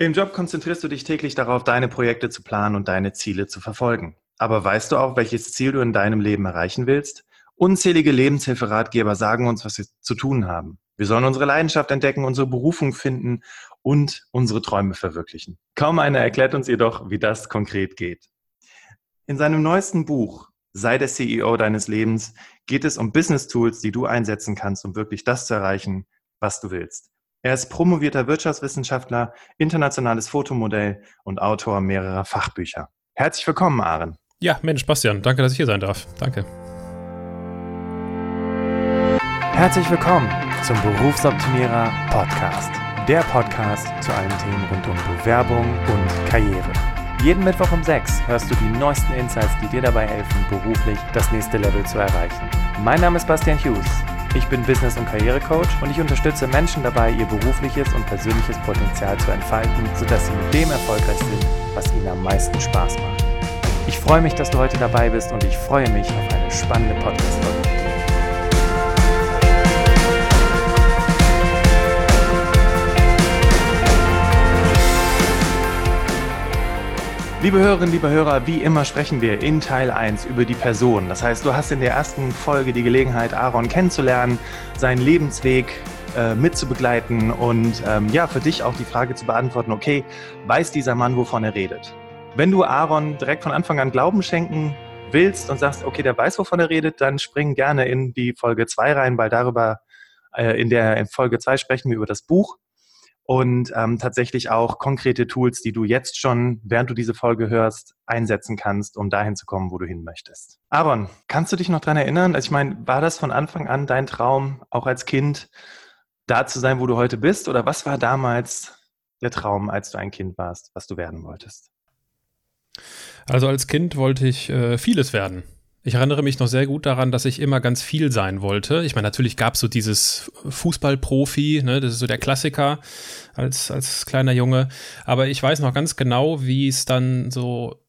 Im Job konzentrierst du dich täglich darauf, deine Projekte zu planen und deine Ziele zu verfolgen. Aber weißt du auch, welches Ziel du in deinem Leben erreichen willst? Unzählige Lebenshilferatgeber sagen uns, was wir zu tun haben. Wir sollen unsere Leidenschaft entdecken, unsere Berufung finden und unsere Träume verwirklichen. Kaum einer erklärt uns jedoch, wie das konkret geht. In seinem neuesten Buch Sei der CEO deines Lebens geht es um Business Tools, die du einsetzen kannst, um wirklich das zu erreichen, was du willst. Er ist promovierter Wirtschaftswissenschaftler, internationales Fotomodell und Autor mehrerer Fachbücher. Herzlich willkommen, Aaron. Ja, Mensch, Bastian, danke, dass ich hier sein darf. Danke. Herzlich willkommen zum Berufsoptimierer Podcast. Der Podcast zu allen Themen rund um Bewerbung und Karriere. Jeden Mittwoch um 6 hörst du die neuesten Insights, die dir dabei helfen, beruflich das nächste Level zu erreichen. Mein Name ist Bastian Hughes. Ich bin Business- und Karrierecoach und ich unterstütze Menschen dabei, ihr berufliches und persönliches Potenzial zu entfalten, sodass sie mit dem erfolgreich sind, was ihnen am meisten Spaß macht. Ich freue mich, dass du heute dabei bist und ich freue mich auf eine spannende Podcast-Folge. Liebe Hörerinnen, liebe Hörer, wie immer sprechen wir in Teil 1 über die Person. Das heißt, du hast in der ersten Folge die Gelegenheit, Aaron kennenzulernen, seinen Lebensweg äh, mitzubegleiten und ähm, ja, für dich auch die Frage zu beantworten, okay, weiß dieser Mann, wovon er redet? Wenn du Aaron direkt von Anfang an Glauben schenken willst und sagst, okay, der weiß, wovon er redet, dann spring gerne in die Folge 2 rein, weil darüber äh, in der in Folge 2 sprechen wir über das Buch und ähm, tatsächlich auch konkrete Tools, die du jetzt schon, während du diese Folge hörst, einsetzen kannst, um dahin zu kommen, wo du hin möchtest. Aaron, kannst du dich noch dran erinnern? Also ich meine, war das von Anfang an dein Traum, auch als Kind, da zu sein, wo du heute bist? Oder was war damals der Traum, als du ein Kind warst, was du werden wolltest? Also als Kind wollte ich äh, vieles werden. Ich erinnere mich noch sehr gut daran, dass ich immer ganz viel sein wollte. Ich meine, natürlich gab es so dieses Fußballprofi, ne, das ist so der Klassiker als, als kleiner Junge. Aber ich weiß noch ganz genau, wie es dann so,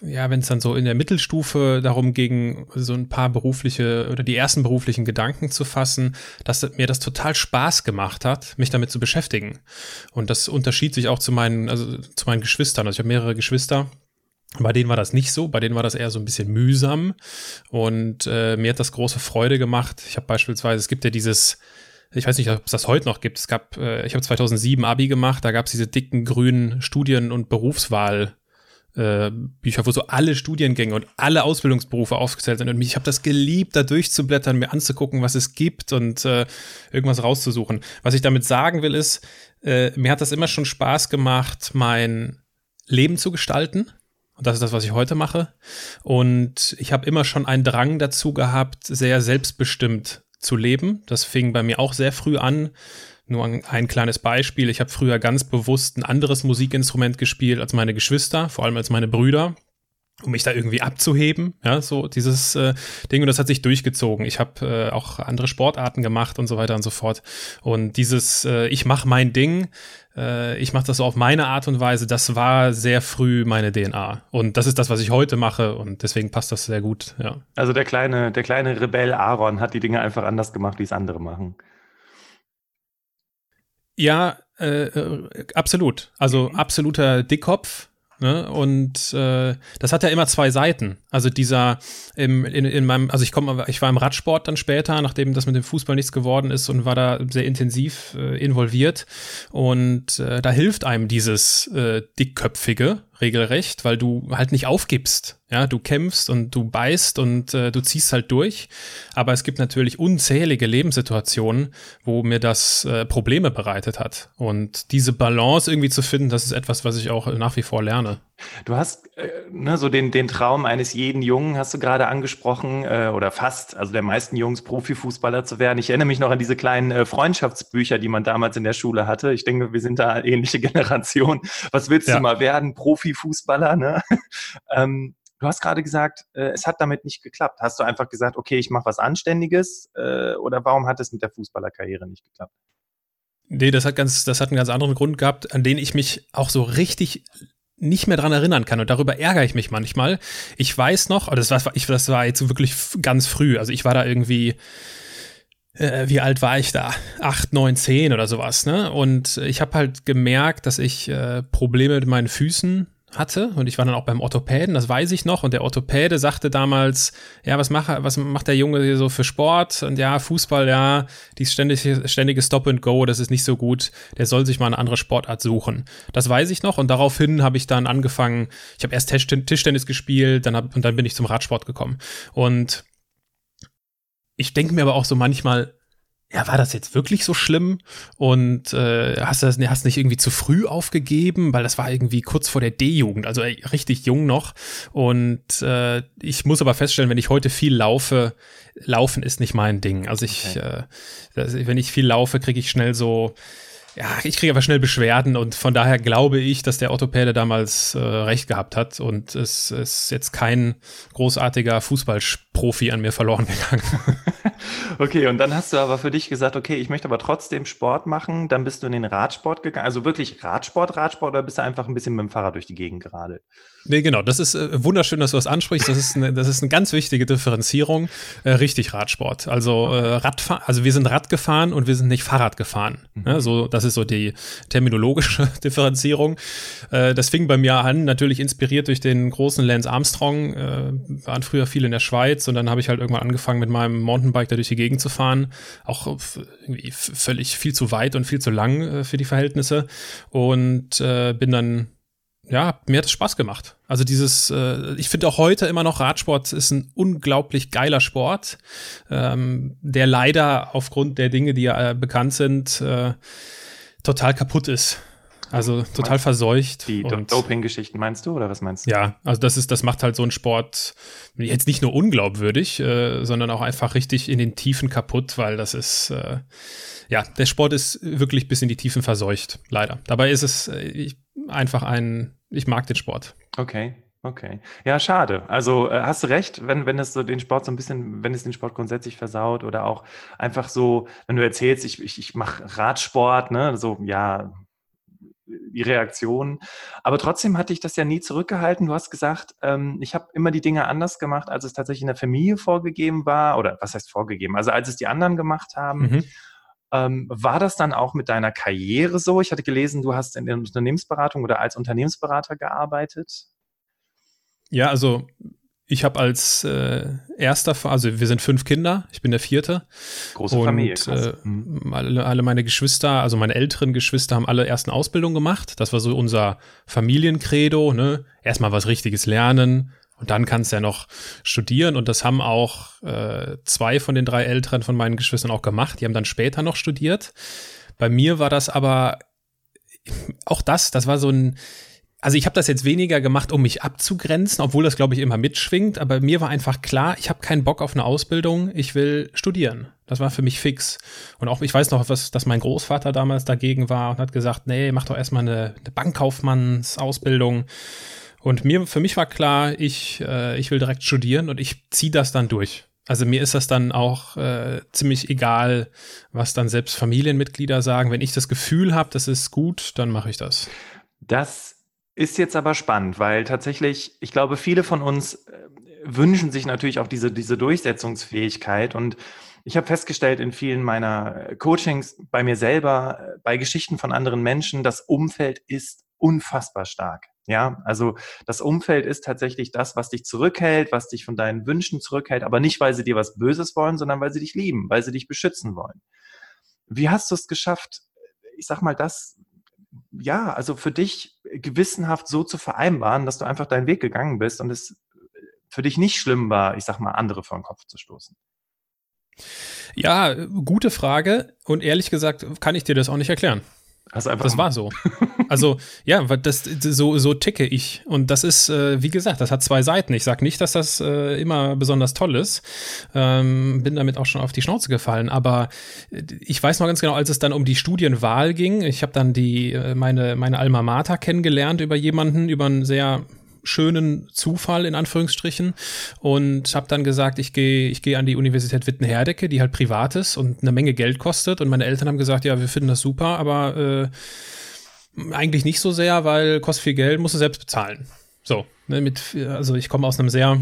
ja, wenn es dann so in der Mittelstufe darum ging, so ein paar berufliche oder die ersten beruflichen Gedanken zu fassen, dass mir das total Spaß gemacht hat, mich damit zu beschäftigen. Und das unterschied sich auch zu meinen, also zu meinen Geschwistern. Also ich habe mehrere Geschwister bei denen war das nicht so, bei denen war das eher so ein bisschen mühsam und äh, mir hat das große Freude gemacht. Ich habe beispielsweise, es gibt ja dieses, ich weiß nicht, ob es das heute noch gibt. Es gab, äh, ich habe 2007 Abi gemacht, da gab es diese dicken grünen Studien- und Berufswahl. Äh, Bücher, wo so alle Studiengänge und alle Ausbildungsberufe aufgezählt sind. Und ich habe das geliebt, da durchzublättern, mir anzugucken, was es gibt und äh, irgendwas rauszusuchen. Was ich damit sagen will, ist, äh, mir hat das immer schon Spaß gemacht, mein Leben zu gestalten und das ist das, was ich heute mache. Und ich habe immer schon einen Drang dazu gehabt, sehr selbstbestimmt zu leben. Das fing bei mir auch sehr früh an. Nur ein, kleines Beispiel. Ich habe früher ganz bewusst ein anderes Musikinstrument gespielt als meine Geschwister, vor allem als meine Brüder um mich da irgendwie abzuheben, ja, so dieses äh, Ding und das hat sich durchgezogen. Ich habe äh, auch andere Sportarten gemacht und so weiter und so fort und dieses äh, ich mache mein Ding, äh, ich mache das so auf meine Art und Weise, das war sehr früh meine DNA und das ist das, was ich heute mache und deswegen passt das sehr gut, ja. Also der kleine der kleine Rebell Aaron hat die Dinge einfach anders gemacht, wie es andere machen. Ja, äh, äh absolut. Also mhm. absoluter Dickkopf Ne? Und äh, das hat ja immer zwei Seiten. Also dieser im, in, in meinem, also ich komme, ich war im Radsport dann später, nachdem das mit dem Fußball nichts geworden ist und war da sehr intensiv äh, involviert. Und äh, da hilft einem dieses äh, dickköpfige regelrecht, weil du halt nicht aufgibst. Ja, du kämpfst und du beißt und äh, du ziehst halt durch. Aber es gibt natürlich unzählige Lebenssituationen, wo mir das äh, Probleme bereitet hat. Und diese Balance irgendwie zu finden, das ist etwas, was ich auch nach wie vor lerne. Du hast äh, ne, so den, den Traum eines jeden Jungen, hast du gerade angesprochen, äh, oder fast, also der meisten Jungs Profifußballer zu werden. Ich erinnere mich noch an diese kleinen äh, Freundschaftsbücher, die man damals in der Schule hatte. Ich denke, wir sind da ähnliche Generation. Was willst ja. du mal werden? Profifußballer, ne? ähm, Du hast gerade gesagt, äh, es hat damit nicht geklappt. Hast du einfach gesagt, okay, ich mache was Anständiges äh, oder warum hat es mit der Fußballerkarriere nicht geklappt? Nee, das hat ganz, das hat einen ganz anderen Grund gehabt, an den ich mich auch so richtig nicht mehr dran erinnern kann und darüber ärgere ich mich manchmal. Ich weiß noch, das war, ich, das war jetzt wirklich ganz früh, also ich war da irgendwie äh, wie alt war ich da? Acht, neun, zehn oder sowas, ne? Und ich habe halt gemerkt, dass ich äh, Probleme mit meinen Füßen hatte und ich war dann auch beim Orthopäden, das weiß ich noch. Und der Orthopäde sagte damals, ja, was macht, was macht der Junge hier so für Sport? Und ja, Fußball, ja, die ständige, ständige Stop and Go, das ist nicht so gut, der soll sich mal eine andere Sportart suchen. Das weiß ich noch. Und daraufhin habe ich dann angefangen, ich habe erst Tischtennis gespielt, dann hab, und dann bin ich zum Radsport gekommen. Und ich denke mir aber auch so manchmal, ja, war das jetzt wirklich so schlimm? Und äh, hast du das hast nicht irgendwie zu früh aufgegeben, weil das war irgendwie kurz vor der D-Jugend, also ey, richtig jung noch. Und äh, ich muss aber feststellen, wenn ich heute viel laufe, laufen ist nicht mein Ding. Also ich, okay. äh, wenn ich viel laufe, kriege ich schnell so ja, ich kriege aber schnell Beschwerden und von daher glaube ich, dass der Orthopäde damals äh, recht gehabt hat und es ist jetzt kein großartiger Fußballprofi an mir verloren gegangen. okay, und dann hast du aber für dich gesagt, okay, ich möchte aber trotzdem Sport machen. Dann bist du in den Radsport gegangen. Also wirklich Radsport, Radsport oder bist du einfach ein bisschen mit dem Fahrrad durch die Gegend gerade? Nee, genau. Das ist äh, wunderschön, dass du das ansprichst. Das ist eine, das ist eine ganz wichtige Differenzierung. Äh, richtig Radsport. Also äh, Radfahren, also wir sind Rad gefahren und wir sind nicht Fahrrad gefahren. Ja, so, das ist so die terminologische Differenzierung. Äh, das fing bei mir an, natürlich inspiriert durch den großen Lance Armstrong. Äh, waren früher viel in der Schweiz und dann habe ich halt irgendwann angefangen, mit meinem Mountainbike da durch die Gegend zu fahren. Auch irgendwie völlig viel zu weit und viel zu lang äh, für die Verhältnisse. Und äh, bin dann ja, mir hat es Spaß gemacht. Also dieses, äh, ich finde auch heute immer noch Radsport ist ein unglaublich geiler Sport, ähm, der leider aufgrund der Dinge, die ja äh, bekannt sind, äh, total kaputt ist. Also total meinst verseucht. Die Doping-Geschichten meinst du oder was meinst du? Ja, also das ist, das macht halt so einen Sport jetzt nicht nur unglaubwürdig, äh, sondern auch einfach richtig in den Tiefen kaputt, weil das ist, äh, ja, der Sport ist wirklich bis in die Tiefen verseucht, leider. Dabei ist es äh, einfach ein, ich mag den Sport. Okay. Okay. Ja, schade. Also äh, hast du recht, wenn, wenn es so den Sport so ein bisschen, wenn es den Sport grundsätzlich versaut oder auch einfach so, wenn du erzählst, ich, ich, ich mache Radsport, ne, so, ja, die Reaktion. Aber trotzdem hatte ich das ja nie zurückgehalten. Du hast gesagt, ähm, ich habe immer die Dinge anders gemacht, als es tatsächlich in der Familie vorgegeben war. Oder was heißt vorgegeben? Also als es die anderen gemacht haben. Mhm. Ähm, war das dann auch mit deiner Karriere so? Ich hatte gelesen, du hast in der Unternehmensberatung oder als Unternehmensberater gearbeitet. Ja, also ich habe als äh, erster, also wir sind fünf Kinder, ich bin der vierte. Große und, Familie. Äh, mhm. alle, alle meine Geschwister, also meine älteren Geschwister haben alle ersten Ausbildung gemacht. Das war so unser Familiencredo, ne? Erstmal was Richtiges lernen, und dann kannst du ja noch studieren. Und das haben auch äh, zwei von den drei Älteren von meinen Geschwistern auch gemacht. Die haben dann später noch studiert. Bei mir war das aber auch das, das war so ein, also ich habe das jetzt weniger gemacht, um mich abzugrenzen, obwohl das, glaube ich, immer mitschwingt. Aber mir war einfach klar, ich habe keinen Bock auf eine Ausbildung, ich will studieren. Das war für mich fix. Und auch, ich weiß noch, was, dass mein Großvater damals dagegen war und hat gesagt, nee, mach doch erstmal eine, eine Bankkaufmannsausbildung. Und mir, für mich war klar, ich, äh, ich will direkt studieren und ich ziehe das dann durch. Also mir ist das dann auch äh, ziemlich egal, was dann selbst Familienmitglieder sagen. Wenn ich das Gefühl habe, das ist gut, dann mache ich das. Das ist jetzt aber spannend, weil tatsächlich, ich glaube, viele von uns äh, wünschen sich natürlich auch diese, diese Durchsetzungsfähigkeit. Und ich habe festgestellt in vielen meiner Coachings, bei mir selber, äh, bei Geschichten von anderen Menschen, das Umfeld ist unfassbar stark. Ja, also das Umfeld ist tatsächlich das, was dich zurückhält, was dich von deinen Wünschen zurückhält, aber nicht, weil sie dir was Böses wollen, sondern weil sie dich lieben, weil sie dich beschützen wollen. Wie hast du es geschafft, ich sag mal, das, ja, also für dich gewissenhaft so zu vereinbaren, dass du einfach deinen Weg gegangen bist und es für dich nicht schlimm war, ich sag mal, andere vor den Kopf zu stoßen? Ja, gute Frage. Und ehrlich gesagt, kann ich dir das auch nicht erklären. Also einfach das war so. Also ja, das, so, so ticke ich. Und das ist, äh, wie gesagt, das hat zwei Seiten. Ich sage nicht, dass das äh, immer besonders toll ist. Ähm, bin damit auch schon auf die Schnauze gefallen. Aber äh, ich weiß noch ganz genau, als es dann um die Studienwahl ging, ich habe dann die äh, meine, meine Alma Mater kennengelernt über jemanden, über einen sehr schönen Zufall in Anführungsstrichen und habe dann gesagt, ich gehe ich gehe an die Universität Wittenherdecke, die halt privat ist und eine Menge Geld kostet und meine Eltern haben gesagt, ja, wir finden das super, aber äh, eigentlich nicht so sehr, weil kostet viel Geld, musst du selbst bezahlen. So, ne, mit also ich komme aus einem sehr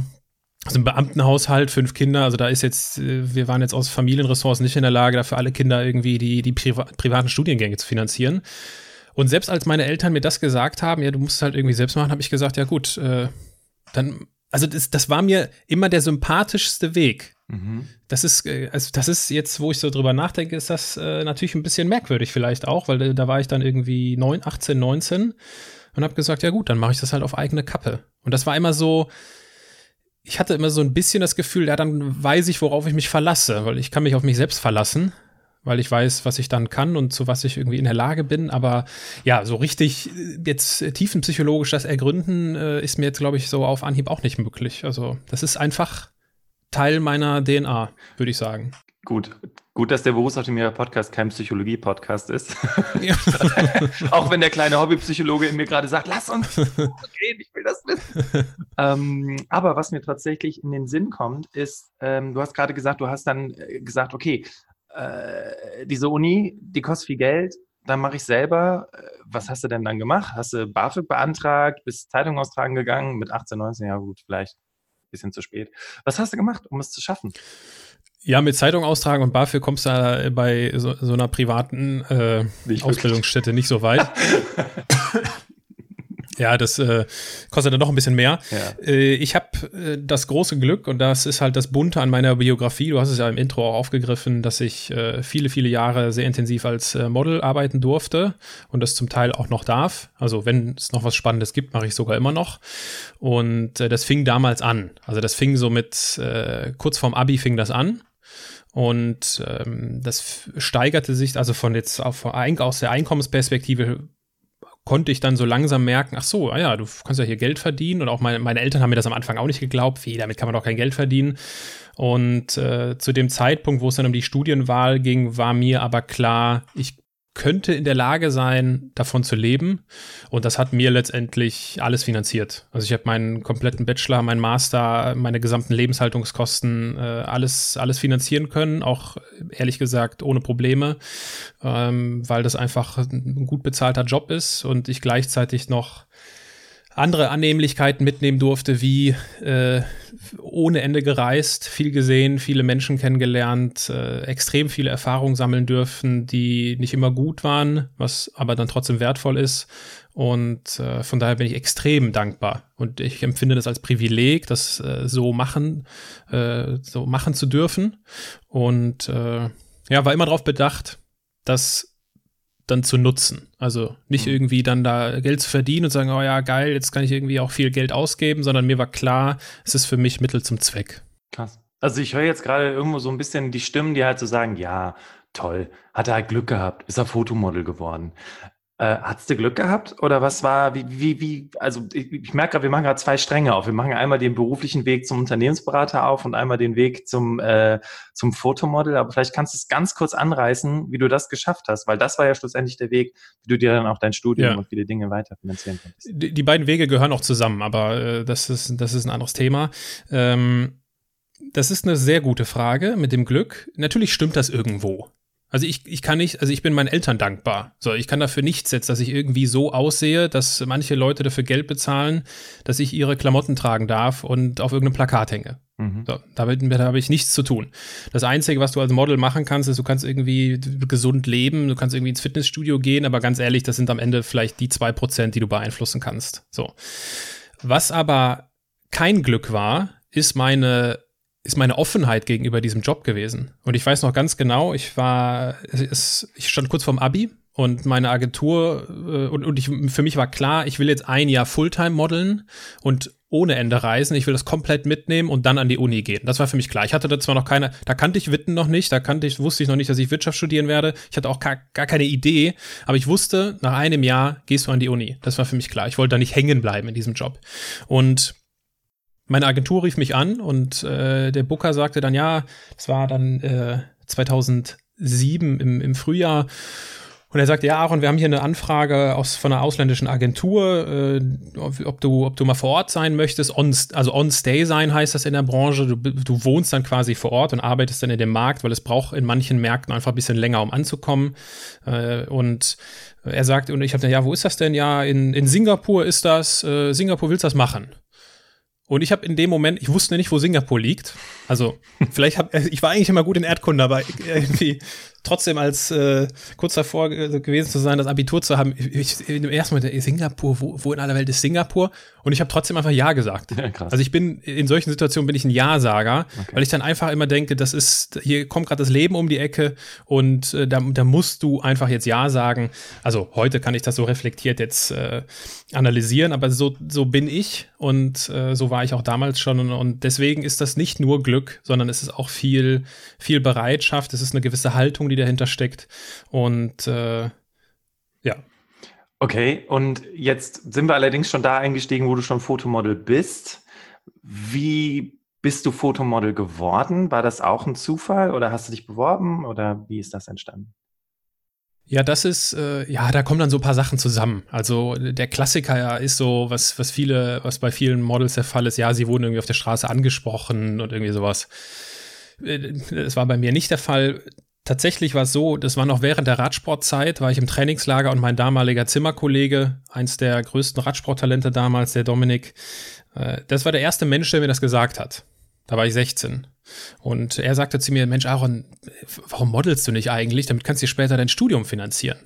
also ein Beamtenhaushalt, fünf Kinder, also da ist jetzt, äh, wir waren jetzt aus Familienressourcen nicht in der Lage, dafür alle Kinder irgendwie die, die Priva privaten Studiengänge zu finanzieren. Und selbst als meine Eltern mir das gesagt haben, ja, du musst es halt irgendwie selbst machen, habe ich gesagt, ja gut, äh, dann, also das, das war mir immer der sympathischste Weg. Mhm. Das ist, äh, also das ist jetzt, wo ich so drüber nachdenke, ist das äh, natürlich ein bisschen merkwürdig vielleicht auch, weil da, da war ich dann irgendwie neun, 18, 19 und habe gesagt, ja gut, dann mache ich das halt auf eigene Kappe. Und das war immer so, ich hatte immer so ein bisschen das Gefühl, ja, dann weiß ich, worauf ich mich verlasse, weil ich kann mich auf mich selbst verlassen, weil ich weiß, was ich dann kann und zu was ich irgendwie in der Lage bin. Aber ja, so richtig äh, jetzt tiefenpsychologisch das ergründen, äh, ist mir jetzt, glaube ich, so auf Anhieb auch nicht möglich. Also das ist einfach Teil meiner DNA, würde ich sagen. Gut, gut, dass der Berufsoptimierer Podcast kein Psychologie-Podcast ist. Ja. Auch wenn der kleine Hobbypsychologe in mir gerade sagt, lass uns reden, ich will das wissen. ähm, aber was mir tatsächlich in den Sinn kommt, ist, ähm, du hast gerade gesagt, du hast dann äh, gesagt, okay, äh, diese Uni, die kostet viel Geld, dann mache ich selber. Äh, was hast du denn dann gemacht? Hast du BAföG beantragt, bist Zeitung austragen gegangen mit 18, 19, ja gut, vielleicht ein bisschen zu spät. Was hast du gemacht, um es zu schaffen? Ja, mit Zeitung austragen und BAföG kommst du bei so, so einer privaten äh, Ausbildungsstätte nicht so weit. Ja, das äh, kostet dann noch ein bisschen mehr. Ja. Äh, ich habe äh, das große Glück, und das ist halt das Bunte an meiner Biografie, du hast es ja im Intro auch aufgegriffen, dass ich äh, viele, viele Jahre sehr intensiv als äh, Model arbeiten durfte und das zum Teil auch noch darf. Also wenn es noch was Spannendes gibt, mache ich sogar immer noch. Und äh, das fing damals an. Also das fing so mit, äh, kurz vorm Abi fing das an. Und ähm, das steigerte sich also von jetzt auf, aus der Einkommensperspektive konnte ich dann so langsam merken, ach so, ah ja, du kannst ja hier Geld verdienen. Und auch meine, meine Eltern haben mir das am Anfang auch nicht geglaubt, wie, damit kann man doch kein Geld verdienen. Und äh, zu dem Zeitpunkt, wo es dann um die Studienwahl ging, war mir aber klar, ich könnte in der Lage sein, davon zu leben. Und das hat mir letztendlich alles finanziert. Also ich habe meinen kompletten Bachelor, meinen Master, meine gesamten Lebenshaltungskosten, äh, alles, alles finanzieren können, auch ehrlich gesagt ohne Probleme, ähm, weil das einfach ein gut bezahlter Job ist und ich gleichzeitig noch andere Annehmlichkeiten mitnehmen durfte, wie äh, ohne Ende gereist, viel gesehen, viele Menschen kennengelernt, äh, extrem viele Erfahrungen sammeln dürfen, die nicht immer gut waren, was aber dann trotzdem wertvoll ist. Und äh, von daher bin ich extrem dankbar. Und ich empfinde das als Privileg, das äh, so machen, äh, so machen zu dürfen. Und äh, ja, war immer darauf bedacht, dass dann zu nutzen. Also nicht mhm. irgendwie dann da Geld zu verdienen und sagen, oh ja, geil, jetzt kann ich irgendwie auch viel Geld ausgeben, sondern mir war klar, es ist für mich Mittel zum Zweck. Krass. Also ich höre jetzt gerade irgendwo so ein bisschen die Stimmen, die halt so sagen, ja, toll, hat er halt Glück gehabt, ist er Fotomodel geworden. Äh, Hattest du Glück gehabt oder was war, wie, wie, wie also ich, ich merke gerade, wir machen gerade zwei Stränge auf. Wir machen einmal den beruflichen Weg zum Unternehmensberater auf und einmal den Weg zum, äh, zum Fotomodel. Aber vielleicht kannst du es ganz kurz anreißen, wie du das geschafft hast, weil das war ja schlussendlich der Weg, wie du dir dann auch dein Studium ja. und viele Dinge weiterfinanzieren kannst. Die, die, beiden Wege gehören auch zusammen, aber äh, das, ist, das ist ein anderes Thema. Ähm, das ist eine sehr gute Frage mit dem Glück. Natürlich stimmt das irgendwo. Also ich, ich kann nicht, also ich bin meinen Eltern dankbar. So, ich kann dafür nichts jetzt, dass ich irgendwie so aussehe, dass manche Leute dafür Geld bezahlen, dass ich ihre Klamotten tragen darf und auf irgendeinem Plakat hänge. Mhm. So, damit, damit habe ich nichts zu tun. Das Einzige, was du als Model machen kannst, ist, du kannst irgendwie gesund leben, du kannst irgendwie ins Fitnessstudio gehen, aber ganz ehrlich, das sind am Ende vielleicht die zwei Prozent, die du beeinflussen kannst. So. Was aber kein Glück war, ist meine ist meine Offenheit gegenüber diesem Job gewesen. Und ich weiß noch ganz genau, ich war, es, ich stand kurz vorm Abi und meine Agentur äh, und, und ich, für mich war klar, ich will jetzt ein Jahr Fulltime modeln und ohne Ende reisen. Ich will das komplett mitnehmen und dann an die Uni gehen. Das war für mich klar. Ich hatte da zwar noch keine, da kannte ich Witten noch nicht, da kannte ich, wusste ich noch nicht, dass ich Wirtschaft studieren werde. Ich hatte auch gar, gar keine Idee, aber ich wusste, nach einem Jahr gehst du an die Uni. Das war für mich klar. Ich wollte da nicht hängen bleiben in diesem Job. Und meine Agentur rief mich an und äh, der Booker sagte dann, ja, das war dann äh, 2007 im, im Frühjahr. Und er sagte, ja, Aaron, wir haben hier eine Anfrage aus, von einer ausländischen Agentur, äh, ob, du, ob du mal vor Ort sein möchtest. On, also on-stay sein heißt das in der Branche. Du, du wohnst dann quasi vor Ort und arbeitest dann in dem Markt, weil es braucht in manchen Märkten einfach ein bisschen länger, um anzukommen. Äh, und er sagte, und ich habe dann, ja, wo ist das denn? Ja, in, in Singapur ist das. Äh, Singapur willst du das machen? Und ich habe in dem Moment, ich wusste nicht, wo Singapur liegt. Also, vielleicht habe ich war eigentlich immer gut in Erdkunde, aber irgendwie trotzdem als äh, kurz davor gewesen zu sein, das Abitur zu haben. Ich, im ersten Moment Singapur, wo, wo in aller Welt ist Singapur? Und ich habe trotzdem einfach Ja gesagt. Ja. Also ich bin in solchen Situationen bin ich ein Ja-Sager, okay. weil ich dann einfach immer denke, das ist hier kommt gerade das Leben um die Ecke und äh, da, da musst du einfach jetzt Ja sagen. Also heute kann ich das so reflektiert jetzt äh, analysieren, aber so so bin ich und äh, so war ich auch damals schon und, und deswegen ist das nicht nur Glück, sondern es ist auch viel viel Bereitschaft. Es ist eine gewisse Haltung, die dahinter steckt. Und äh, ja. Okay, und jetzt sind wir allerdings schon da eingestiegen, wo du schon Fotomodel bist. Wie bist du Fotomodel geworden? War das auch ein Zufall oder hast du dich beworben oder wie ist das entstanden? Ja, das ist, äh, ja, da kommen dann so ein paar Sachen zusammen. Also der Klassiker ja ist so, was, was viele, was bei vielen Models der Fall ist, ja, sie wurden irgendwie auf der Straße angesprochen und irgendwie sowas. Äh, das war bei mir nicht der Fall tatsächlich war es so, das war noch während der Radsportzeit, war ich im Trainingslager und mein damaliger Zimmerkollege, eins der größten Radsporttalente damals, der Dominik, äh, das war der erste Mensch, der mir das gesagt hat. Da war ich 16. Und er sagte zu mir, Mensch, Aaron, warum modelst du nicht eigentlich? Damit kannst du dir später dein Studium finanzieren.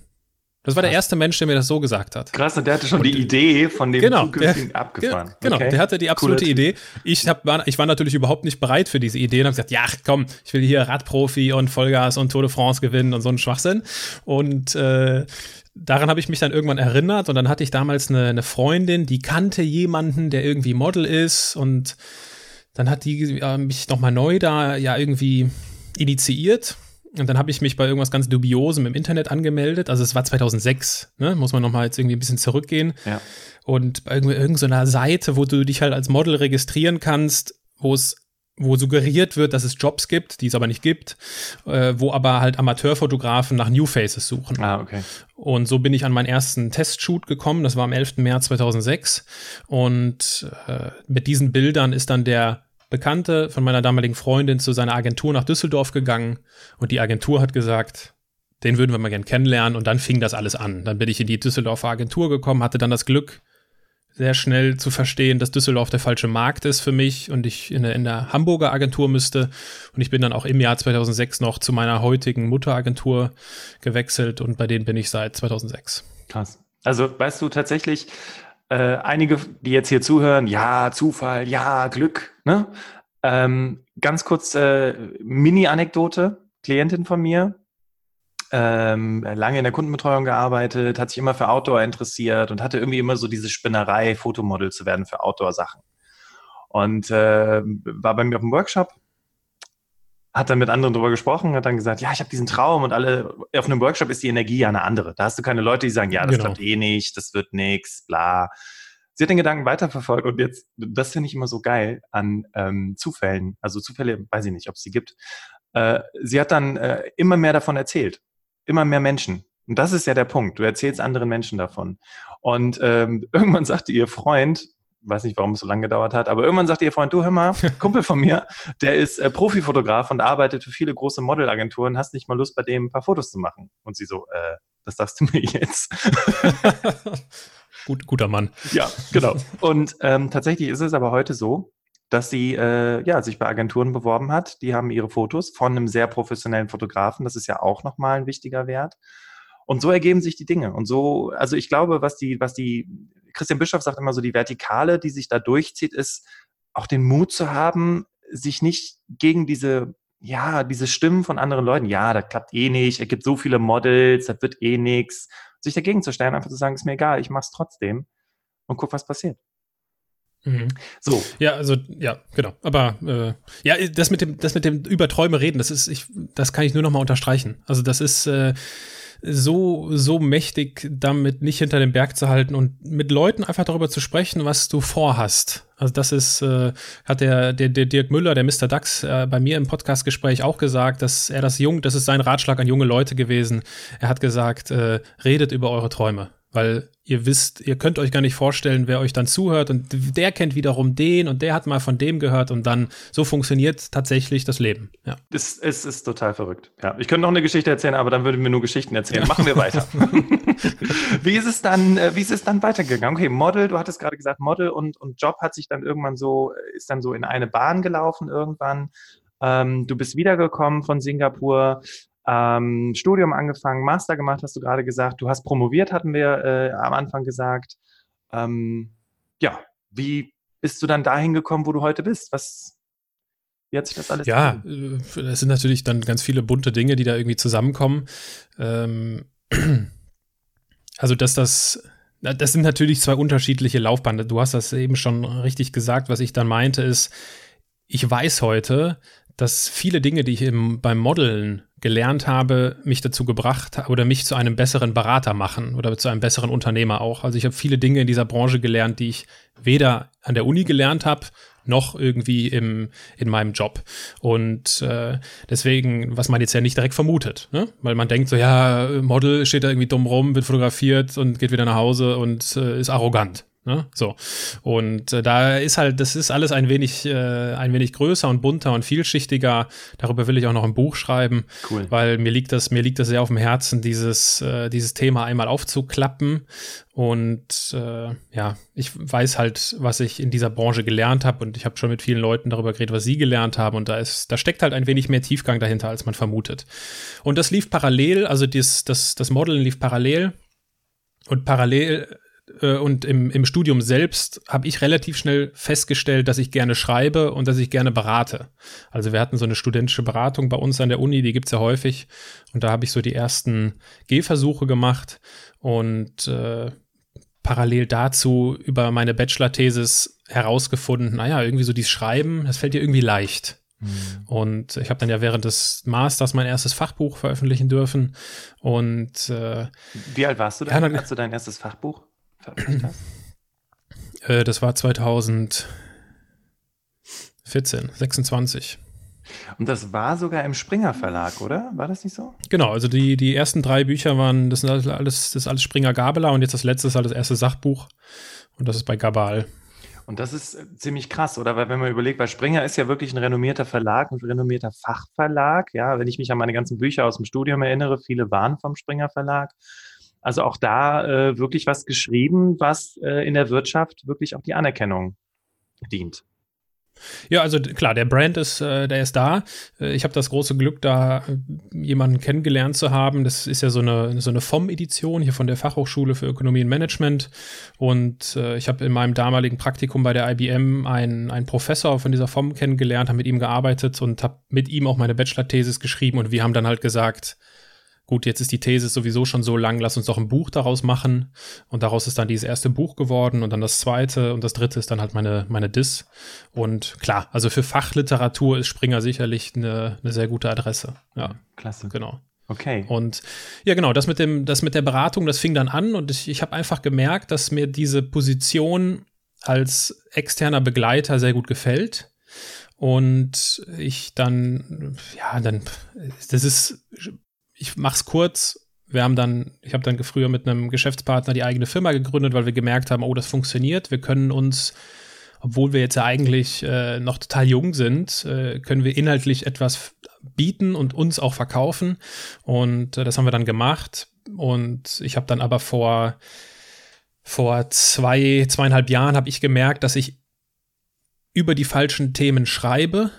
Das war Krass. der erste Mensch, der mir das so gesagt hat. Krass, und der hatte schon und, die Idee von dem genau, zukünftigen der, abgefahren. Genau, okay. der hatte die absolute Cooler Idee. Ich, hab, war, ich war natürlich überhaupt nicht bereit für diese Idee und habe gesagt, ja, komm, ich will hier Radprofi und Vollgas und Tour de France gewinnen und so einen Schwachsinn. Und äh, daran habe ich mich dann irgendwann erinnert und dann hatte ich damals eine, eine Freundin, die kannte jemanden, der irgendwie Model ist und dann hat die äh, mich nochmal neu da ja irgendwie initiiert und dann habe ich mich bei irgendwas ganz Dubiosem im Internet angemeldet. Also es war 2006, ne? muss man nochmal jetzt irgendwie ein bisschen zurückgehen. Ja. Und bei irgendeiner Seite, wo du dich halt als Model registrieren kannst, wo es wo suggeriert wird, dass es Jobs gibt, die es aber nicht gibt, äh, wo aber halt Amateurfotografen nach New Faces suchen. Ah, okay. Und so bin ich an meinen ersten Testshoot gekommen, das war am 11. März 2006 und äh, mit diesen Bildern ist dann der Bekannte von meiner damaligen Freundin zu seiner Agentur nach Düsseldorf gegangen und die Agentur hat gesagt, den würden wir mal gern kennenlernen und dann fing das alles an. Dann bin ich in die Düsseldorfer Agentur gekommen, hatte dann das Glück, sehr schnell zu verstehen, dass Düsseldorf der falsche Markt ist für mich und ich in der, in der Hamburger Agentur müsste. Und ich bin dann auch im Jahr 2006 noch zu meiner heutigen Mutteragentur gewechselt und bei denen bin ich seit 2006. Krass. Also weißt du tatsächlich, äh, einige, die jetzt hier zuhören, ja, Zufall, ja, Glück. Ne? Ähm, ganz kurz äh, Mini-Anekdote, Klientin von mir, ähm, lange in der Kundenbetreuung gearbeitet, hat sich immer für Outdoor interessiert und hatte irgendwie immer so diese Spinnerei, Fotomodel zu werden für Outdoor-Sachen. Und äh, war bei mir auf dem Workshop hat dann mit anderen darüber gesprochen, hat dann gesagt, ja, ich habe diesen Traum und alle, auf einem Workshop ist die Energie ja eine andere. Da hast du keine Leute, die sagen, ja, das genau. klappt eh nicht, das wird nix, bla. Sie hat den Gedanken weiterverfolgt und jetzt, das finde ich immer so geil an ähm, Zufällen. Also Zufälle, weiß ich nicht, ob es sie gibt. Äh, sie hat dann äh, immer mehr davon erzählt. Immer mehr Menschen. Und das ist ja der Punkt. Du erzählst anderen Menschen davon. Und ähm, irgendwann sagte ihr Freund, weiß nicht, warum es so lange gedauert hat, aber irgendwann sagte ihr Freund, du hör mal, Kumpel von mir, der ist äh, Profifotograf und arbeitet für viele große Modelagenturen, hast nicht mal Lust, bei dem ein paar Fotos zu machen? Und sie so, äh, das sagst du mir jetzt. Gut, guter Mann. Ja, genau. Und ähm, tatsächlich ist es aber heute so, dass sie äh, ja, sich bei Agenturen beworben hat. Die haben ihre Fotos von einem sehr professionellen Fotografen. Das ist ja auch nochmal ein wichtiger Wert. Und so ergeben sich die Dinge. Und so, also ich glaube, was die, was die Christian Bischof sagt immer so, die Vertikale, die sich da durchzieht, ist auch den Mut zu haben, sich nicht gegen diese, ja, diese Stimmen von anderen Leuten, ja, das klappt eh nicht, es gibt so viele Models, das wird eh nix, sich dagegen zu stellen, einfach zu sagen, ist mir egal, ich mach's trotzdem und guck, was passiert. Mhm. So. Ja, also ja, genau. Aber äh, ja, das mit dem, das mit dem über Träume reden, das ist, ich, das kann ich nur noch mal unterstreichen. Also das ist äh, so, so mächtig, damit nicht hinter dem Berg zu halten und mit Leuten einfach darüber zu sprechen, was du vorhast. Also das ist, äh, hat der, der, der Dirk Müller, der Mr. Dax, äh, bei mir im Podcastgespräch auch gesagt, dass er das jung, das ist sein Ratschlag an junge Leute gewesen. Er hat gesagt, äh, redet über eure Träume. Weil ihr wisst, ihr könnt euch gar nicht vorstellen, wer euch dann zuhört und der kennt wiederum den und der hat mal von dem gehört und dann so funktioniert tatsächlich das Leben. Ja. Es, es ist total verrückt. Ja, ich könnte noch eine Geschichte erzählen, aber dann würden wir nur Geschichten erzählen. Ja. Machen wir weiter. wie ist es dann, äh, wie ist es dann weitergegangen? Okay, Model, du hattest gerade gesagt, Model und, und Job hat sich dann irgendwann so, ist dann so in eine Bahn gelaufen irgendwann. Ähm, du bist wiedergekommen von Singapur ähm, Studium angefangen, Master gemacht, hast du gerade gesagt. Du hast promoviert, hatten wir äh, am Anfang gesagt. Ähm, ja, wie bist du dann dahin gekommen, wo du heute bist? Was, wie hat sich das alles Ja, äh, das sind natürlich dann ganz viele bunte Dinge, die da irgendwie zusammenkommen. Ähm, also, dass das das sind natürlich zwei unterschiedliche Laufbahnen. Du hast das eben schon richtig gesagt. Was ich dann meinte, ist, ich weiß heute, dass viele Dinge, die ich im, beim Modeln gelernt habe, mich dazu gebracht oder mich zu einem besseren Berater machen oder zu einem besseren Unternehmer auch. Also ich habe viele Dinge in dieser Branche gelernt, die ich weder an der Uni gelernt habe, noch irgendwie im, in meinem Job. Und äh, deswegen, was man jetzt ja nicht direkt vermutet, ne? weil man denkt so, ja, Model steht da irgendwie dumm rum, wird fotografiert und geht wieder nach Hause und äh, ist arrogant. Ne? So. Und äh, da ist halt, das ist alles ein wenig, äh, ein wenig größer und bunter und vielschichtiger. Darüber will ich auch noch ein Buch schreiben, cool. weil mir liegt das, mir liegt das sehr auf dem Herzen, dieses, äh, dieses Thema einmal aufzuklappen. Und äh, ja, ich weiß halt, was ich in dieser Branche gelernt habe und ich habe schon mit vielen Leuten darüber geredet, was sie gelernt haben. Und da ist, da steckt halt ein wenig mehr Tiefgang dahinter, als man vermutet. Und das lief parallel, also das, das, das Modeln lief parallel. Und parallel äh, und im, im Studium selbst habe ich relativ schnell festgestellt, dass ich gerne schreibe und dass ich gerne berate. Also wir hatten so eine studentische Beratung bei uns an der Uni, die gibt's ja häufig. Und da habe ich so die ersten Gehversuche gemacht und äh, parallel dazu über meine Bachelor-Thesis herausgefunden, naja, irgendwie so dieses Schreiben, das fällt dir irgendwie leicht. Mhm. Und ich habe dann ja während des Masters mein erstes Fachbuch veröffentlichen dürfen. Und äh, wie alt warst du dann, ja, als du dein erstes Fachbuch veröffentlicht hast? Äh, das war 2014, 26. Und das war sogar im Springer Verlag, oder? War das nicht so? Genau, also die, die ersten drei Bücher waren, das sind alles, das ist alles Springer Gabela und jetzt das letzte ist halt das erste Sachbuch und das ist bei Gabal. Und das ist äh, ziemlich krass, oder? Weil wenn man überlegt, weil Springer ist ja wirklich ein renommierter Verlag, ein renommierter Fachverlag. Ja, wenn ich mich an meine ganzen Bücher aus dem Studium erinnere, viele waren vom Springer Verlag. Also auch da äh, wirklich was geschrieben, was äh, in der Wirtschaft wirklich auch die Anerkennung dient. Ja, also klar, der Brand ist, äh, der ist da. Äh, ich habe das große Glück, da äh, jemanden kennengelernt zu haben. Das ist ja so eine, so eine FOM-Edition hier von der Fachhochschule für Ökonomie und Management. Und äh, ich habe in meinem damaligen Praktikum bei der IBM einen, einen Professor von dieser FOM kennengelernt, habe mit ihm gearbeitet und habe mit ihm auch meine Bachelor-Thesis geschrieben. Und wir haben dann halt gesagt, gut, jetzt ist die These sowieso schon so lang, lass uns doch ein Buch daraus machen. Und daraus ist dann dieses erste Buch geworden und dann das zweite und das dritte ist dann halt meine, meine Dis. Und klar, also für Fachliteratur ist Springer sicherlich eine, eine sehr gute Adresse. Ja, klasse. Genau. Okay. Und ja, genau, das mit dem, das mit der Beratung, das fing dann an und ich, ich habe einfach gemerkt, dass mir diese Position als externer Begleiter sehr gut gefällt. Und ich dann, ja, dann, das ist ich mach's kurz. Wir haben dann, ich habe dann früher mit einem Geschäftspartner die eigene Firma gegründet, weil wir gemerkt haben, oh, das funktioniert. Wir können uns, obwohl wir jetzt ja eigentlich äh, noch total jung sind, äh, können wir inhaltlich etwas bieten und uns auch verkaufen. Und äh, das haben wir dann gemacht. Und ich habe dann aber vor vor zwei zweieinhalb Jahren habe ich gemerkt, dass ich über die falschen Themen schreibe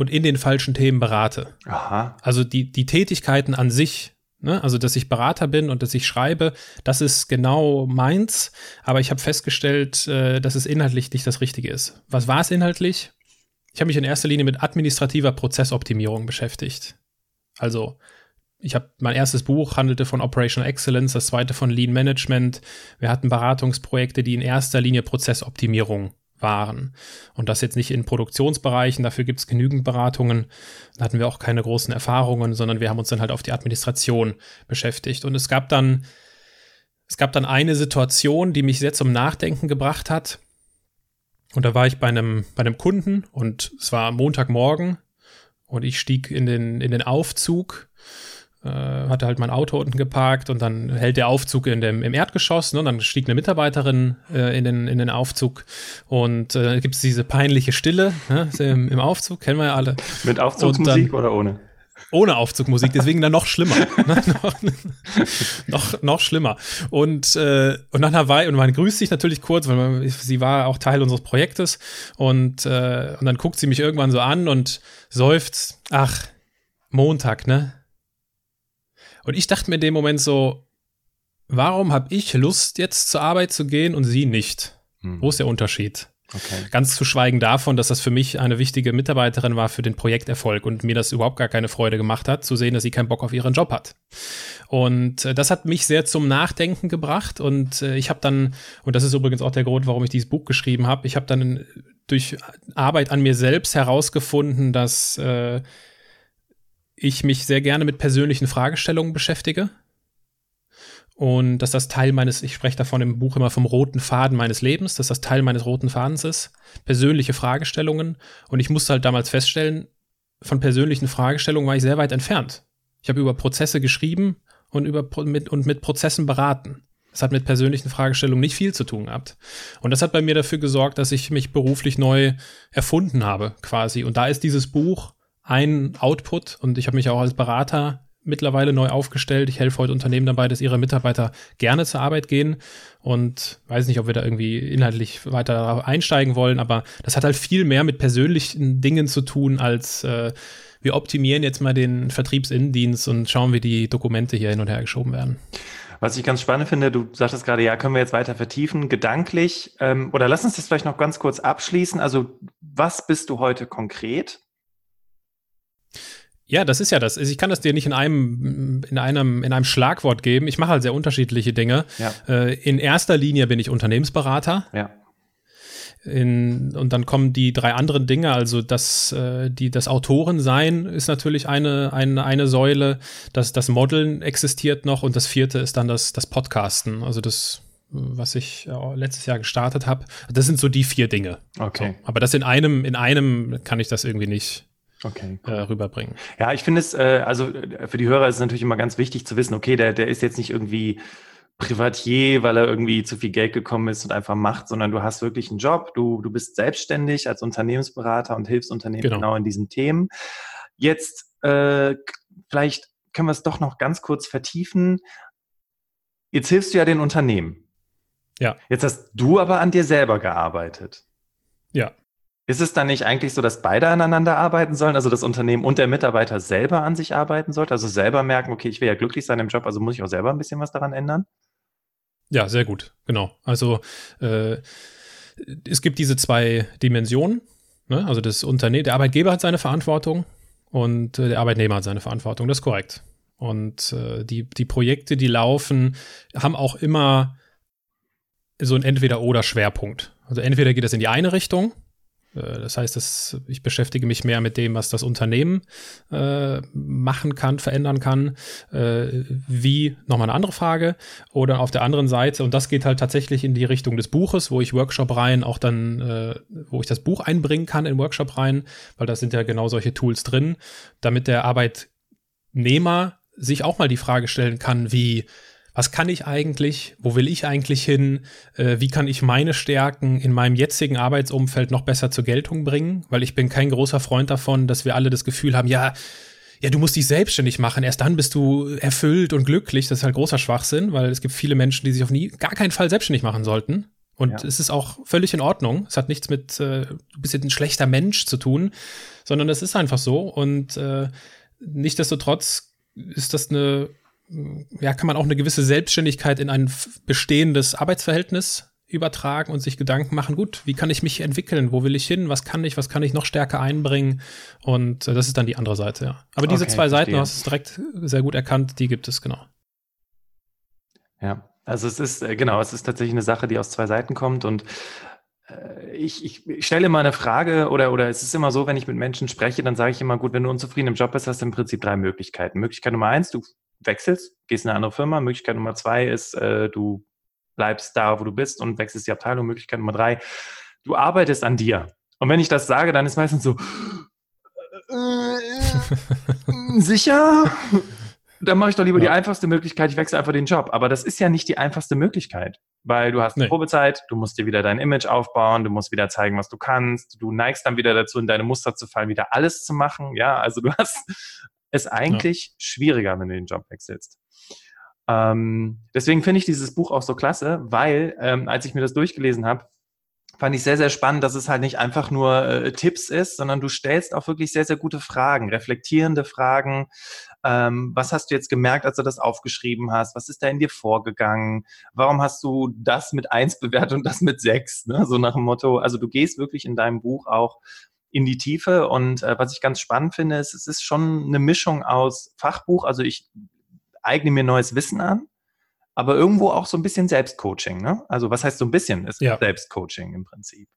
und in den falschen Themen berate. Aha. Also die, die Tätigkeiten an sich, ne? also dass ich Berater bin und dass ich schreibe, das ist genau meins, aber ich habe festgestellt, äh, dass es inhaltlich nicht das Richtige ist. Was war es inhaltlich? Ich habe mich in erster Linie mit administrativer Prozessoptimierung beschäftigt. Also ich habe mein erstes Buch handelte von Operational Excellence, das zweite von Lean Management. Wir hatten Beratungsprojekte, die in erster Linie Prozessoptimierung waren. Und das jetzt nicht in Produktionsbereichen, dafür gibt es genügend Beratungen. Da hatten wir auch keine großen Erfahrungen, sondern wir haben uns dann halt auf die Administration beschäftigt. Und es gab dann, es gab dann eine Situation, die mich sehr zum Nachdenken gebracht hat. Und da war ich bei einem, bei einem Kunden und es war Montagmorgen und ich stieg in den, in den Aufzug hatte halt mein Auto unten geparkt und dann hält der Aufzug in dem, im Erdgeschoss. Ne? Und dann stieg eine Mitarbeiterin äh, in, den, in den Aufzug und äh, gibt es diese peinliche Stille ne? im, im Aufzug, kennen wir ja alle. Mit Aufzugsmusik oder ohne? Ohne Aufzugmusik, deswegen dann noch schlimmer. noch, noch, noch schlimmer. Und, äh, und einer Weile, und man grüßt sich natürlich kurz, weil man, sie war auch Teil unseres Projektes. Und, äh, und dann guckt sie mich irgendwann so an und seufzt, ach, Montag, ne? Und ich dachte mir in dem Moment so, warum habe ich Lust, jetzt zur Arbeit zu gehen und sie nicht? Hm. Wo ist der Unterschied? Okay. Ganz zu schweigen davon, dass das für mich eine wichtige Mitarbeiterin war für den Projekterfolg und mir das überhaupt gar keine Freude gemacht hat, zu sehen, dass sie keinen Bock auf ihren Job hat. Und äh, das hat mich sehr zum Nachdenken gebracht und äh, ich habe dann, und das ist übrigens auch der Grund, warum ich dieses Buch geschrieben habe, ich habe dann durch Arbeit an mir selbst herausgefunden, dass äh, ich mich sehr gerne mit persönlichen Fragestellungen beschäftige und dass das Teil meines, ich spreche davon im Buch immer vom roten Faden meines Lebens, dass das Teil meines roten Fadens ist, persönliche Fragestellungen. Und ich musste halt damals feststellen, von persönlichen Fragestellungen war ich sehr weit entfernt. Ich habe über Prozesse geschrieben und, über, mit, und mit Prozessen beraten. Das hat mit persönlichen Fragestellungen nicht viel zu tun gehabt. Und das hat bei mir dafür gesorgt, dass ich mich beruflich neu erfunden habe, quasi. Und da ist dieses Buch ein Output und ich habe mich auch als Berater mittlerweile neu aufgestellt. Ich helfe heute Unternehmen dabei, dass ihre Mitarbeiter gerne zur Arbeit gehen und weiß nicht, ob wir da irgendwie inhaltlich weiter einsteigen wollen, aber das hat halt viel mehr mit persönlichen Dingen zu tun, als äh, wir optimieren jetzt mal den Vertriebsinnendienst und schauen, wie die Dokumente hier hin und her geschoben werden. Was ich ganz spannend finde, du sagtest gerade, ja, können wir jetzt weiter vertiefen, gedanklich, ähm, oder lass uns das vielleicht noch ganz kurz abschließen. Also, was bist du heute konkret? Ja, das ist ja das. Ich kann das dir nicht in einem, in einem, in einem Schlagwort geben. Ich mache halt sehr unterschiedliche Dinge. Ja. Äh, in erster Linie bin ich Unternehmensberater. Ja. In, und dann kommen die drei anderen Dinge, also das, äh, die, das Autorensein ist natürlich eine, eine, eine Säule, das, das Modeln existiert noch und das vierte ist dann das, das Podcasten, also das, was ich äh, letztes Jahr gestartet habe. Das sind so die vier Dinge. Okay. So, aber das in einem, in einem kann ich das irgendwie nicht, okay, cool. äh, rüberbringen. Ja, ich finde es, äh, also äh, für die Hörer ist es natürlich immer ganz wichtig zu wissen, okay, der, der ist jetzt nicht irgendwie Privatier, weil er irgendwie zu viel Geld gekommen ist und einfach macht, sondern du hast wirklich einen Job, du, du bist selbstständig als Unternehmensberater und hilfst Unternehmen genau, genau in diesen Themen. Jetzt äh, vielleicht können wir es doch noch ganz kurz vertiefen. Jetzt hilfst du ja den Unternehmen. Ja. Jetzt hast du aber an dir selber gearbeitet. Ja. Ist es dann nicht eigentlich so, dass beide aneinander arbeiten sollen, also das Unternehmen und der Mitarbeiter selber an sich arbeiten sollte, also selber merken, okay, ich will ja glücklich sein im Job, also muss ich auch selber ein bisschen was daran ändern? Ja, sehr gut, genau. Also äh, es gibt diese zwei Dimensionen. Ne? Also das Unternehmen, der Arbeitgeber hat seine Verantwortung und äh, der Arbeitnehmer hat seine Verantwortung. Das ist korrekt. Und äh, die, die Projekte, die laufen, haben auch immer so ein Entweder-Oder-Schwerpunkt. Also entweder geht es in die eine Richtung, das heißt, dass ich beschäftige mich mehr mit dem, was das Unternehmen äh, machen kann, verändern kann. Äh, wie, nochmal eine andere Frage. Oder auf der anderen Seite, und das geht halt tatsächlich in die Richtung des Buches, wo ich Workshop rein auch dann, äh, wo ich das Buch einbringen kann in Workshop rein, weil da sind ja genau solche Tools drin, damit der Arbeitnehmer sich auch mal die Frage stellen kann, wie was kann ich eigentlich, wo will ich eigentlich hin, äh, wie kann ich meine Stärken in meinem jetzigen Arbeitsumfeld noch besser zur Geltung bringen, weil ich bin kein großer Freund davon, dass wir alle das Gefühl haben, ja, ja, du musst dich selbstständig machen, erst dann bist du erfüllt und glücklich. Das ist halt großer Schwachsinn, weil es gibt viele Menschen, die sich auf nie, gar keinen Fall selbstständig machen sollten. Und ja. es ist auch völlig in Ordnung. Es hat nichts mit, äh, du bist jetzt ein schlechter Mensch zu tun, sondern es ist einfach so. Und äh, nichtdestotrotz ist das eine ja, kann man auch eine gewisse Selbstständigkeit in ein bestehendes Arbeitsverhältnis übertragen und sich Gedanken machen, gut, wie kann ich mich entwickeln? Wo will ich hin? Was kann ich? Was kann ich noch stärker einbringen? Und äh, das ist dann die andere Seite, ja. Aber diese okay, zwei verstehe. Seiten, du hast es direkt sehr gut erkannt, die gibt es, genau. Ja, also es ist, äh, genau, es ist tatsächlich eine Sache, die aus zwei Seiten kommt und äh, ich, ich, ich, stelle immer eine Frage oder, oder es ist immer so, wenn ich mit Menschen spreche, dann sage ich immer, gut, wenn du unzufrieden im Job bist, hast du im Prinzip drei Möglichkeiten. Möglichkeit Nummer eins, du wechselst, gehst in eine andere Firma. Möglichkeit Nummer zwei ist, äh, du bleibst da, wo du bist und wechselst die Abteilung. Möglichkeit Nummer drei, du arbeitest an dir. Und wenn ich das sage, dann ist meistens so, äh, sicher? dann mache ich doch lieber ja. die einfachste Möglichkeit, ich wechsle einfach den Job. Aber das ist ja nicht die einfachste Möglichkeit, weil du hast eine nee. Probezeit, du musst dir wieder dein Image aufbauen, du musst wieder zeigen, was du kannst, du neigst dann wieder dazu, in deine Muster zu fallen, wieder alles zu machen. Ja, also du hast es eigentlich ja. schwieriger, wenn du den Job wechselst. Ähm, deswegen finde ich dieses Buch auch so klasse, weil ähm, als ich mir das durchgelesen habe, fand ich sehr, sehr spannend, dass es halt nicht einfach nur äh, Tipps ist, sondern du stellst auch wirklich sehr, sehr gute Fragen, reflektierende Fragen. Ähm, was hast du jetzt gemerkt, als du das aufgeschrieben hast? Was ist da in dir vorgegangen? Warum hast du das mit eins bewertet und das mit sechs? Ne? So nach dem Motto, also du gehst wirklich in deinem Buch auch in die Tiefe und äh, was ich ganz spannend finde, ist, es ist schon eine Mischung aus Fachbuch, also ich eigne mir neues Wissen an, aber irgendwo auch so ein bisschen Selbstcoaching. Ne? Also was heißt so ein bisschen? Es ist ja. Selbstcoaching im Prinzip.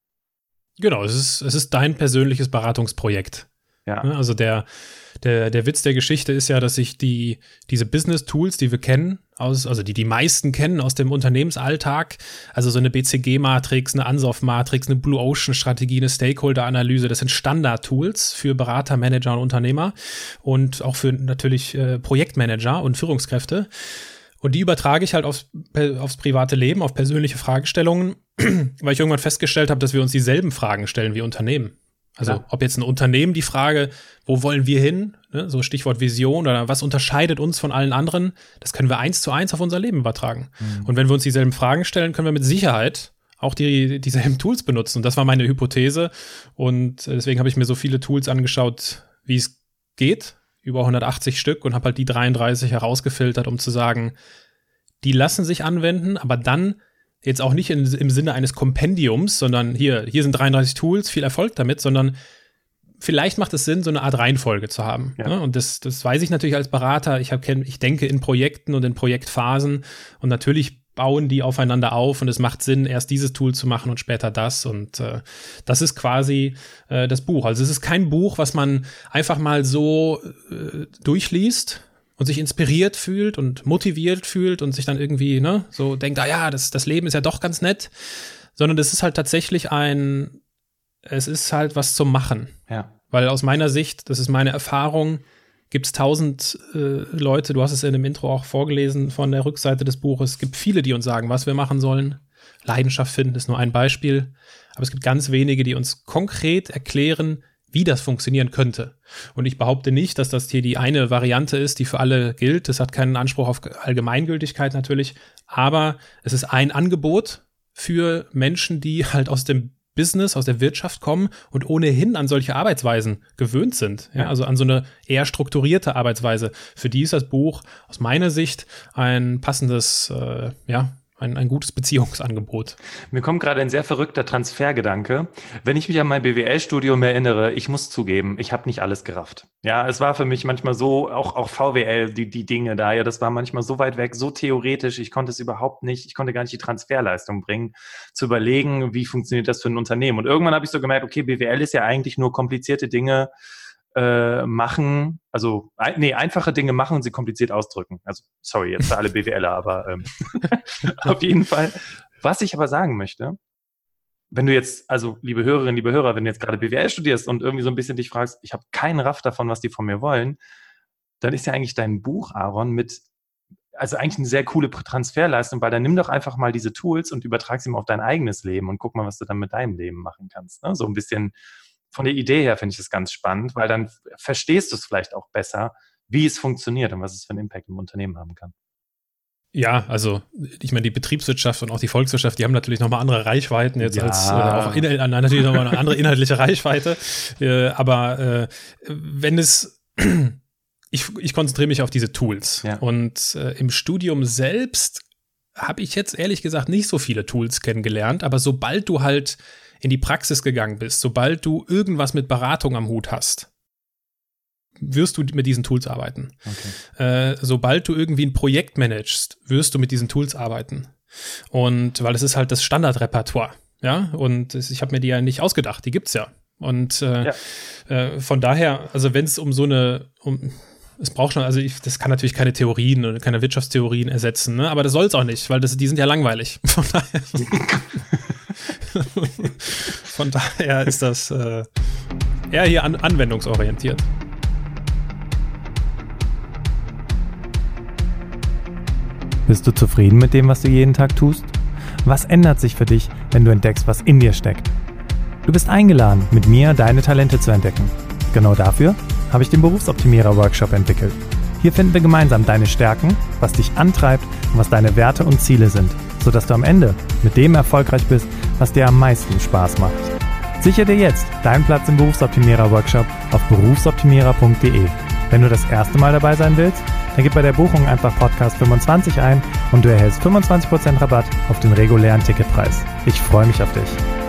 Genau, es ist, es ist dein persönliches Beratungsprojekt. Ja. Ne? Also der, der, der Witz der Geschichte ist ja, dass sich die, diese Business-Tools, die wir kennen, aus, also die die meisten kennen aus dem Unternehmensalltag, also so eine BCG-Matrix, eine Ansoff-Matrix, eine Blue Ocean-Strategie, eine Stakeholder-Analyse, das sind Standard-Tools für Berater, Manager und Unternehmer und auch für natürlich äh, Projektmanager und Führungskräfte. Und die übertrage ich halt aufs, aufs private Leben, auf persönliche Fragestellungen, weil ich irgendwann festgestellt habe, dass wir uns dieselben Fragen stellen wie Unternehmen. Also ja. ob jetzt ein Unternehmen die Frage, wo wollen wir hin, ne, so Stichwort Vision oder was unterscheidet uns von allen anderen, das können wir eins zu eins auf unser Leben übertragen. Mhm. Und wenn wir uns dieselben Fragen stellen, können wir mit Sicherheit auch die, dieselben Tools benutzen. Und das war meine Hypothese. Und deswegen habe ich mir so viele Tools angeschaut, wie es geht, über 180 Stück und habe halt die 33 herausgefiltert, um zu sagen, die lassen sich anwenden, aber dann jetzt auch nicht in, im Sinne eines Kompendiums, sondern hier, hier sind 33 Tools, viel Erfolg damit, sondern vielleicht macht es Sinn, so eine Art Reihenfolge zu haben. Ja. Ne? Und das, das weiß ich natürlich als Berater. Ich, hab, ich denke in Projekten und in Projektphasen und natürlich bauen die aufeinander auf und es macht Sinn, erst dieses Tool zu machen und später das. Und äh, das ist quasi äh, das Buch. Also es ist kein Buch, was man einfach mal so äh, durchliest und sich inspiriert fühlt und motiviert fühlt und sich dann irgendwie ne, so denkt, ah ja, das, das Leben ist ja doch ganz nett, sondern das ist halt tatsächlich ein, es ist halt was zum Machen. Ja. Weil aus meiner Sicht, das ist meine Erfahrung, gibt es tausend äh, Leute, du hast es in dem Intro auch vorgelesen von der Rückseite des Buches, es gibt viele, die uns sagen, was wir machen sollen. Leidenschaft finden ist nur ein Beispiel. Aber es gibt ganz wenige, die uns konkret erklären, wie das funktionieren könnte. Und ich behaupte nicht, dass das hier die eine Variante ist, die für alle gilt. Das hat keinen Anspruch auf Allgemeingültigkeit natürlich. Aber es ist ein Angebot für Menschen, die halt aus dem Business, aus der Wirtschaft kommen und ohnehin an solche Arbeitsweisen gewöhnt sind. Ja, also an so eine eher strukturierte Arbeitsweise. Für die ist das Buch aus meiner Sicht ein passendes, äh, ja, ein, ein gutes Beziehungsangebot. Mir kommt gerade ein sehr verrückter Transfergedanke. Wenn ich mich an mein BWL-Studium erinnere, ich muss zugeben, ich habe nicht alles gerafft. Ja, es war für mich manchmal so, auch, auch VWL, die, die Dinge da, ja, das war manchmal so weit weg, so theoretisch, ich konnte es überhaupt nicht, ich konnte gar nicht die Transferleistung bringen, zu überlegen, wie funktioniert das für ein Unternehmen. Und irgendwann habe ich so gemerkt, okay, BWL ist ja eigentlich nur komplizierte Dinge äh, machen, also ein, nee, einfache Dinge machen und sie kompliziert ausdrücken. Also sorry, jetzt für alle BWLer, aber ähm, auf jeden Fall. Was ich aber sagen möchte, wenn du jetzt, also liebe Hörerinnen, liebe Hörer, wenn du jetzt gerade BWL studierst und irgendwie so ein bisschen dich fragst, ich habe keinen Raff davon, was die von mir wollen, dann ist ja eigentlich dein Buch, Aaron, mit also eigentlich eine sehr coole Transferleistung, weil dann nimm doch einfach mal diese Tools und übertrag sie mal auf dein eigenes Leben und guck mal, was du dann mit deinem Leben machen kannst. Ne? So ein bisschen von der Idee her finde ich es ganz spannend, weil dann verstehst du es vielleicht auch besser, wie es funktioniert und was es für einen Impact im Unternehmen haben kann. Ja, also ich meine, die Betriebswirtschaft und auch die Volkswirtschaft, die haben natürlich nochmal andere Reichweiten jetzt ja. als äh, auch in, natürlich nochmal eine andere inhaltliche Reichweite. Äh, aber äh, wenn es ich, ich konzentriere mich auf diese Tools. Ja. Und äh, im Studium selbst habe ich jetzt ehrlich gesagt nicht so viele Tools kennengelernt, aber sobald du halt in die Praxis gegangen bist, sobald du irgendwas mit Beratung am Hut hast, wirst du mit diesen Tools arbeiten. Okay. Äh, sobald du irgendwie ein Projekt managst, wirst du mit diesen Tools arbeiten. Und weil es ist halt das Standardrepertoire. Ja, und ich habe mir die ja nicht ausgedacht, die gibt's ja. Und äh, ja. Äh, von daher, also wenn es um so eine, um, es braucht schon, also ich, das kann natürlich keine Theorien oder keine Wirtschaftstheorien ersetzen, ne? aber das soll es auch nicht, weil das, die sind ja langweilig. Von daher. Von daher ist das äh, eher hier an anwendungsorientiert. Bist du zufrieden mit dem, was du jeden Tag tust? Was ändert sich für dich, wenn du entdeckst, was in dir steckt? Du bist eingeladen, mit mir deine Talente zu entdecken. Genau dafür habe ich den Berufsoptimierer Workshop entwickelt. Hier finden wir gemeinsam deine Stärken, was dich antreibt und was deine Werte und Ziele sind, sodass du am Ende mit dem erfolgreich bist, was dir am meisten Spaß macht. Sichere dir jetzt deinen Platz im Berufsoptimierer Workshop auf berufsoptimierer.de. Wenn du das erste Mal dabei sein willst, dann gib bei der Buchung einfach Podcast 25 ein und du erhältst 25% Rabatt auf den regulären Ticketpreis. Ich freue mich auf dich.